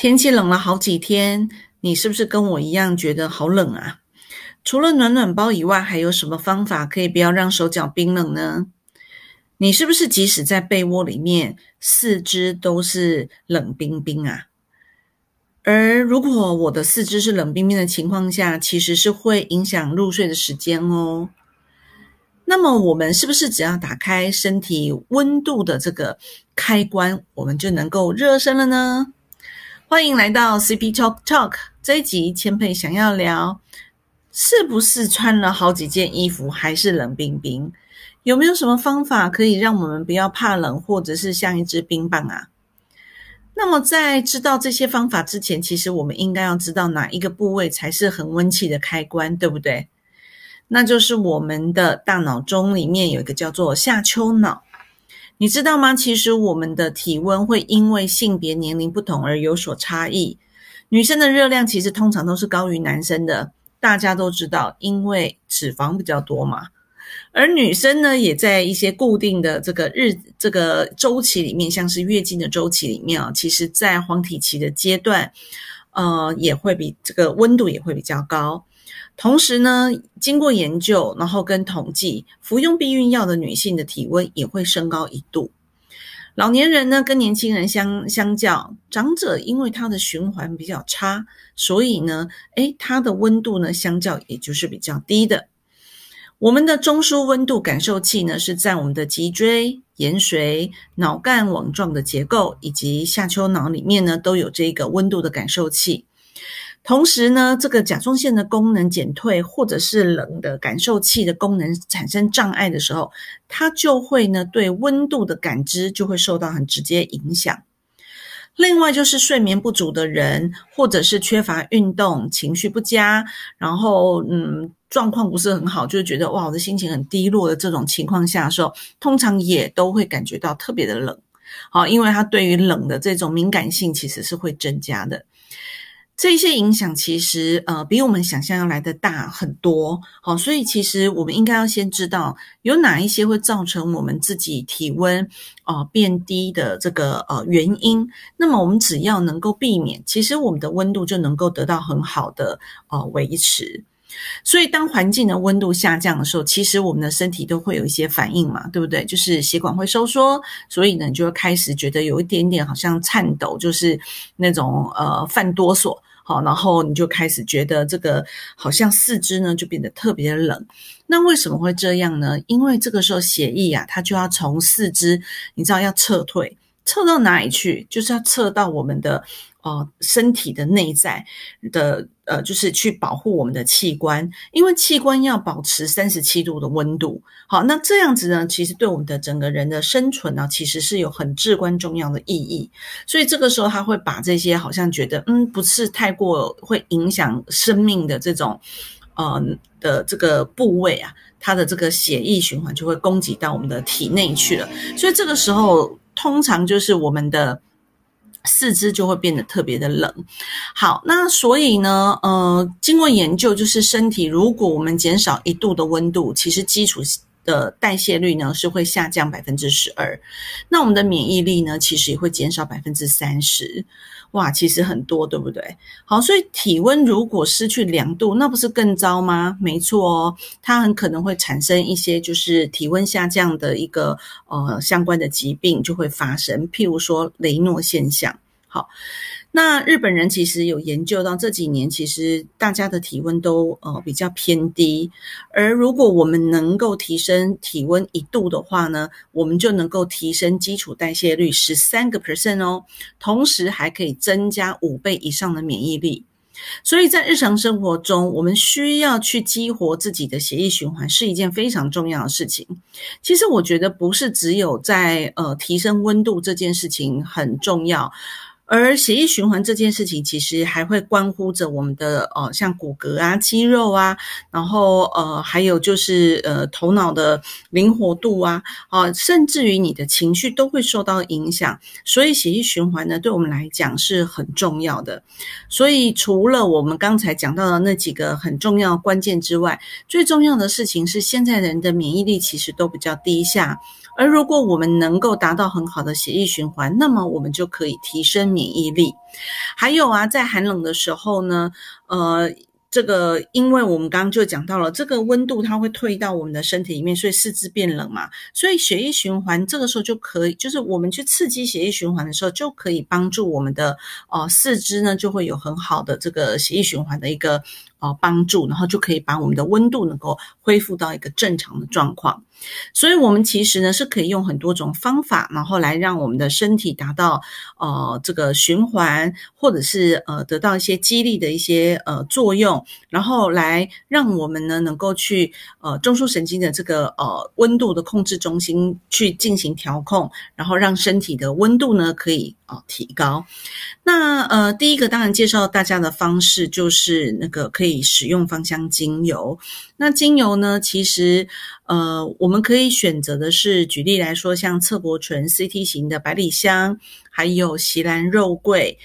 天气冷了好几天，你是不是跟我一样觉得好冷啊？除了暖暖包以外，还有什么方法可以不要让手脚冰冷呢？你是不是即使在被窝里面，四肢都是冷冰冰啊？而如果我的四肢是冷冰冰的情况下，其实是会影响入睡的时间哦。那么我们是不是只要打开身体温度的这个开关，我们就能够热身了呢？欢迎来到 CP Talk Talk 这一集，千佩想要聊，是不是穿了好几件衣服还是冷冰冰？有没有什么方法可以让我们不要怕冷，或者是像一只冰棒啊？那么在知道这些方法之前，其实我们应该要知道哪一个部位才是恒温器的开关，对不对？那就是我们的大脑中里面有一个叫做下丘脑。你知道吗？其实我们的体温会因为性别、年龄不同而有所差异。女生的热量其实通常都是高于男生的，大家都知道，因为脂肪比较多嘛。而女生呢，也在一些固定的这个日这个周期里面，像是月经的周期里面啊，其实在黄体期的阶段，呃，也会比这个温度也会比较高。同时呢，经过研究，然后跟统计，服用避孕药的女性的体温也会升高一度。老年人呢，跟年轻人相相较，长者因为他的循环比较差，所以呢，诶，他的温度呢，相较也就是比较低的。我们的中枢温度感受器呢，是在我们的脊椎、延髓、脑干网状的结构以及下丘脑里面呢，都有这个温度的感受器。同时呢，这个甲状腺的功能减退，或者是冷的感受器的功能产生障碍的时候，它就会呢对温度的感知就会受到很直接影响。另外就是睡眠不足的人，或者是缺乏运动、情绪不佳，然后嗯状况不是很好，就觉得哇我的心情很低落的这种情况下的时候，通常也都会感觉到特别的冷。好，因为它对于冷的这种敏感性其实是会增加的。这些影响其实呃比我们想象要来的大很多，好，所以其实我们应该要先知道有哪一些会造成我们自己体温啊变低的这个呃原因。那么我们只要能够避免，其实我们的温度就能够得到很好的呃维持。所以当环境的温度下降的时候，其实我们的身体都会有一些反应嘛，对不对？就是血管会收缩，所以呢你就会开始觉得有一点点好像颤抖，就是那种呃犯哆嗦。好，然后你就开始觉得这个好像四肢呢就变得特别冷。那为什么会这样呢？因为这个时候血液啊，它就要从四肢，你知道要撤退，测到哪里去？就是要测到我们的。哦，身体的内在的呃，就是去保护我们的器官，因为器官要保持三十七度的温度。好，那这样子呢，其实对我们的整个人的生存呢，其实是有很至关重要的意义。所以这个时候，他会把这些好像觉得嗯，不是太过会影响生命的这种呃的这个部位啊，它的这个血液循环就会供给到我们的体内去了。所以这个时候，通常就是我们的。四肢就会变得特别的冷。好，那所以呢，呃，经过研究，就是身体如果我们减少一度的温度，其实基础的代谢率呢是会下降百分之十二。那我们的免疫力呢，其实也会减少百分之三十。哇，其实很多，对不对？好，所以体温如果失去两度，那不是更糟吗？没错哦，它很可能会产生一些就是体温下降的一个呃相关的疾病就会发生，譬如说雷诺现象。好。那日本人其实有研究到这几年，其实大家的体温都呃比较偏低，而如果我们能够提升体温一度的话呢，我们就能够提升基础代谢率十三个 percent 哦，同时还可以增加五倍以上的免疫力。所以在日常生活中，我们需要去激活自己的血液循环是一件非常重要的事情。其实我觉得不是只有在呃提升温度这件事情很重要。而血液循环这件事情，其实还会关乎着我们的呃，像骨骼啊、肌肉啊，然后呃，还有就是呃，头脑的灵活度啊，啊，甚至于你的情绪都会受到影响。所以血液循环呢，对我们来讲是很重要的。所以除了我们刚才讲到的那几个很重要关键之外，最重要的事情是，现在人的免疫力其实都比较低下。而如果我们能够达到很好的血液循环，那么我们就可以提升免免疫力。还有啊，在寒冷的时候呢，呃。这个，因为我们刚刚就讲到了，这个温度它会退到我们的身体里面，所以四肢变冷嘛，所以血液循环这个时候就可以，就是我们去刺激血液循环的时候，就可以帮助我们的呃四肢呢，就会有很好的这个血液循环的一个。呃，帮助，然后就可以把我们的温度能够恢复到一个正常的状况。所以，我们其实呢是可以用很多种方法，然后来让我们的身体达到呃这个循环，或者是呃得到一些激励的一些呃作用，然后来让我们呢能够去呃中枢神经的这个呃温度的控制中心去进行调控，然后让身体的温度呢可以啊提高。那呃第一个当然介绍大家的方式就是那个可以。使用芳香精油，那精油呢？其实，呃，我们可以选择的是，举例来说，像侧柏醇 CT 型的百里香，还有锡兰肉桂，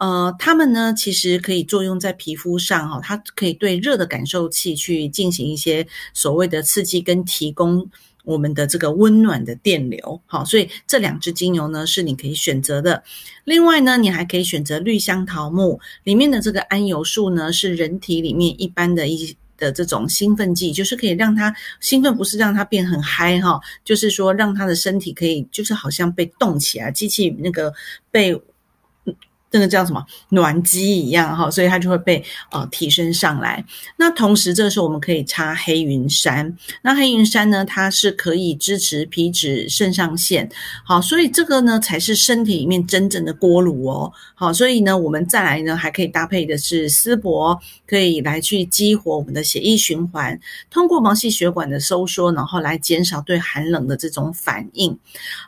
呃，它们呢，其实可以作用在皮肤上，哈，它可以对热的感受器去进行一些所谓的刺激跟提供。我们的这个温暖的电流，好，所以这两支精油呢是你可以选择的。另外呢，你还可以选择绿香桃木里面的这个桉油素呢，是人体里面一般的一的这种兴奋剂，就是可以让它兴奋，不是让它变很嗨哈，就是说让它的身体可以，就是好像被动起来，机器那个被。这个叫什么暖机一样哈，所以它就会被呃提升上来。那同时，这个时候我们可以擦黑云杉。那黑云杉呢，它是可以支持皮脂肾上腺。好，所以这个呢才是身体里面真正的锅炉哦。好，所以呢，我们再来呢还可以搭配的是丝柏，可以来去激活我们的血液循环，通过毛细血管的收缩，然后来减少对寒冷的这种反应。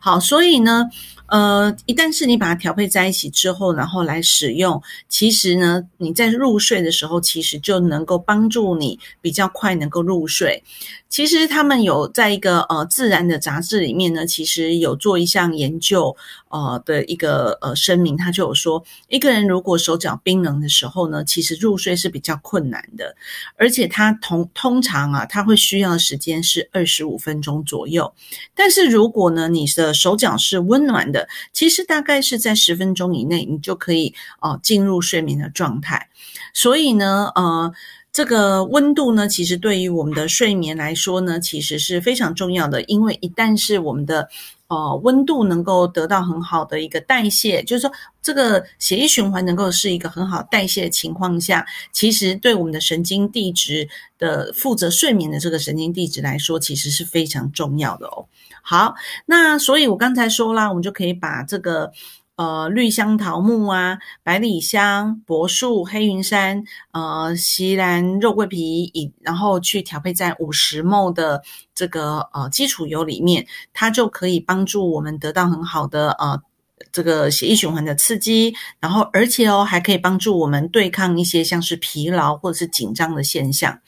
好，所以呢。呃，一旦是你把它调配在一起之后，然后来使用，其实呢，你在入睡的时候，其实就能够帮助你比较快能够入睡。其实他们有在一个呃自然的杂志里面呢，其实有做一项研究，呃的一个呃声明，他就有说，一个人如果手脚冰冷的时候呢，其实入睡是比较困难的，而且他通通常啊，他会需要的时间是二十五分钟左右。但是如果呢，你的手脚是温暖的，其实大概是在十分钟以内，你就可以哦进入睡眠的状态。所以呢，呃。这个温度呢，其实对于我们的睡眠来说呢，其实是非常重要的。因为一旦是我们的哦温度能够得到很好的一个代谢，就是说这个血液循环能够是一个很好代谢的情况下，其实对我们的神经递质的负责睡眠的这个神经递质来说，其实是非常重要的哦。好，那所以我刚才说啦，我们就可以把这个。呃，绿香桃木啊，百里香、柏树、黑云杉、呃，锡兰肉桂皮，以然后去调配在五十沫的这个呃基础油里面，它就可以帮助我们得到很好的呃。这个血液循环的刺激，然后而且哦，还可以帮助我们对抗一些像是疲劳或者是紧张的现象。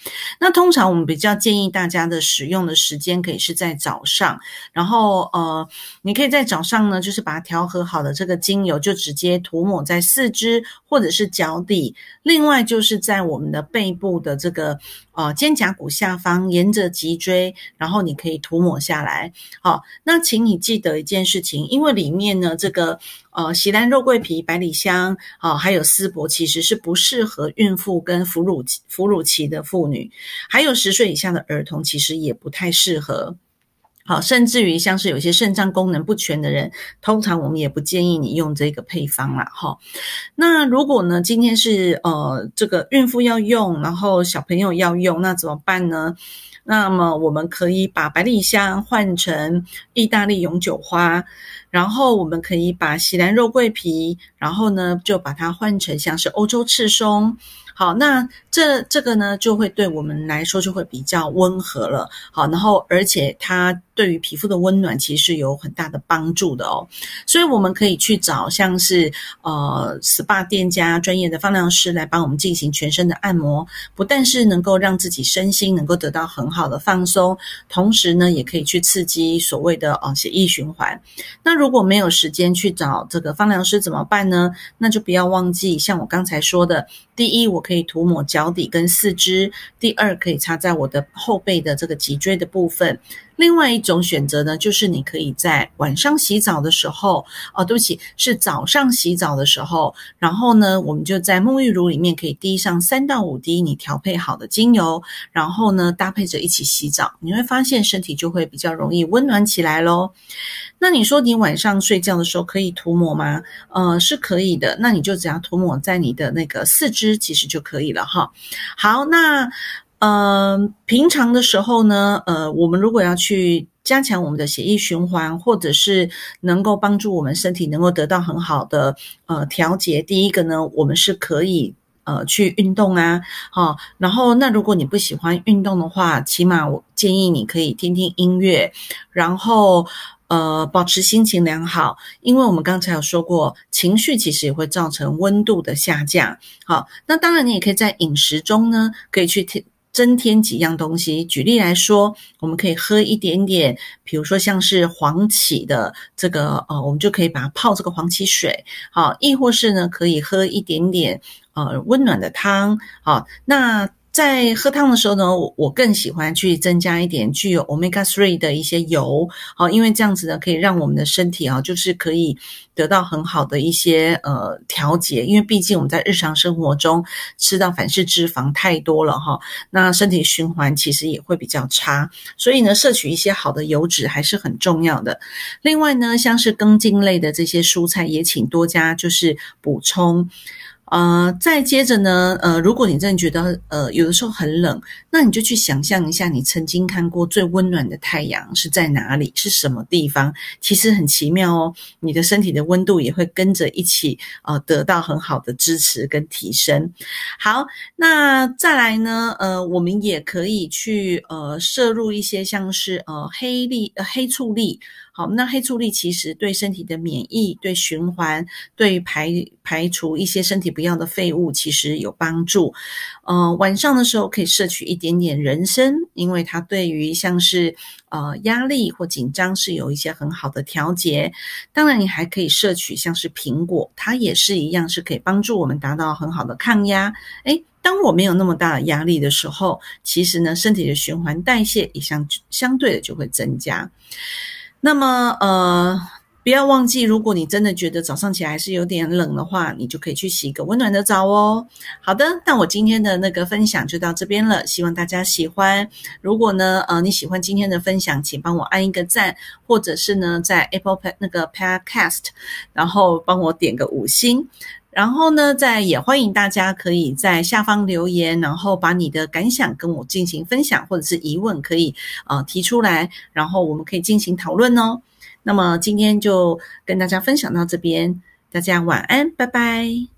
那通常我们比较建议大家的使用的时间可以是在早上，然后呃，你可以在早上呢，就是把它调和好的这个精油就直接涂抹在四肢或者是脚底，另外就是在我们的背部的这个。呃，肩胛骨下方沿着脊椎，然后你可以涂抹下来。好，那请你记得一件事情，因为里面呢，这个呃，西兰肉桂皮、百里香，啊，还有丝柏，其实是不适合孕妇跟哺乳哺乳期的妇女，还有十岁以下的儿童，其实也不太适合。好，甚至于像是有些肾脏功能不全的人，通常我们也不建议你用这个配方啦。哈，那如果呢，今天是呃这个孕妇要用，然后小朋友要用，那怎么办呢？那么我们可以把百里香换成意大利永久花，然后我们可以把喜兰肉桂皮，然后呢就把它换成像是欧洲赤松。好，那这这个呢，就会对我们来说就会比较温和了。好，然后而且它对于皮肤的温暖其实有很大的帮助的哦。所以我们可以去找像是呃 SPA 店家专业的放疗师来帮我们进行全身的按摩，不但是能够让自己身心能够得到很好的放松，同时呢，也可以去刺激所谓的哦血液循环。那如果没有时间去找这个放疗师怎么办呢？那就不要忘记像我刚才说的，第一我。可以涂抹胶脚底跟四肢，第二可以插在我的后背的这个脊椎的部分。另外一种选择呢，就是你可以在晚上洗澡的时候，哦，对不起，是早上洗澡的时候，然后呢，我们就在沐浴乳里面可以滴上三到五滴你调配好的精油，然后呢，搭配着一起洗澡，你会发现身体就会比较容易温暖起来喽。那你说你晚上睡觉的时候可以涂抹吗？呃，是可以的。那你就只要涂抹在你的那个四肢，其实就可以了哈。好，那呃，平常的时候呢，呃，我们如果要去加强我们的血液循环，或者是能够帮助我们身体能够得到很好的呃调节，第一个呢，我们是可以呃去运动啊，好。然后，那如果你不喜欢运动的话，起码我建议你可以听听音乐，然后。呃，保持心情良好，因为我们刚才有说过，情绪其实也会造成温度的下降。好，那当然你也可以在饮食中呢，可以去添增添几样东西。举例来说，我们可以喝一点点，比如说像是黄芪的这个，呃，我们就可以把它泡这个黄芪水。好，亦或是呢，可以喝一点点呃温暖的汤。好，那。在喝汤的时候呢，我更喜欢去增加一点具有 omega three 的一些油，好，因为这样子呢，可以让我们的身体啊，就是可以得到很好的一些呃调节，因为毕竟我们在日常生活中吃到反式脂肪太多了哈，那身体循环其实也会比较差，所以呢，摄取一些好的油脂还是很重要的。另外呢，像是根茎类的这些蔬菜，也请多加就是补充。呃，再接着呢，呃，如果你真的觉得呃有的时候很冷，那你就去想象一下，你曾经看过最温暖的太阳是在哪里，是什么地方？其实很奇妙哦，你的身体的温度也会跟着一起呃得到很好的支持跟提升。好，那再来呢，呃，我们也可以去呃摄入一些像是呃黑粒呃黑醋栗。好，那黑醋栗其实对身体的免疫、对循环、对排排除一些身体不要的废物，其实有帮助。呃，晚上的时候可以摄取一点点人参，因为它对于像是呃压力或紧张是有一些很好的调节。当然，你还可以摄取像是苹果，它也是一样是可以帮助我们达到很好的抗压。诶，当我没有那么大的压力的时候，其实呢，身体的循环代谢也相相对的就会增加。那么，呃，不要忘记，如果你真的觉得早上起来还是有点冷的话，你就可以去洗一个温暖的澡哦。好的，那我今天的那个分享就到这边了，希望大家喜欢。如果呢，呃，你喜欢今天的分享，请帮我按一个赞，或者是呢，在 Apple 那个 Podcast，然后帮我点个五星。然后呢，在也欢迎大家可以在下方留言，然后把你的感想跟我进行分享，或者是疑问可以呃提出来，然后我们可以进行讨论哦。那么今天就跟大家分享到这边，大家晚安，拜拜。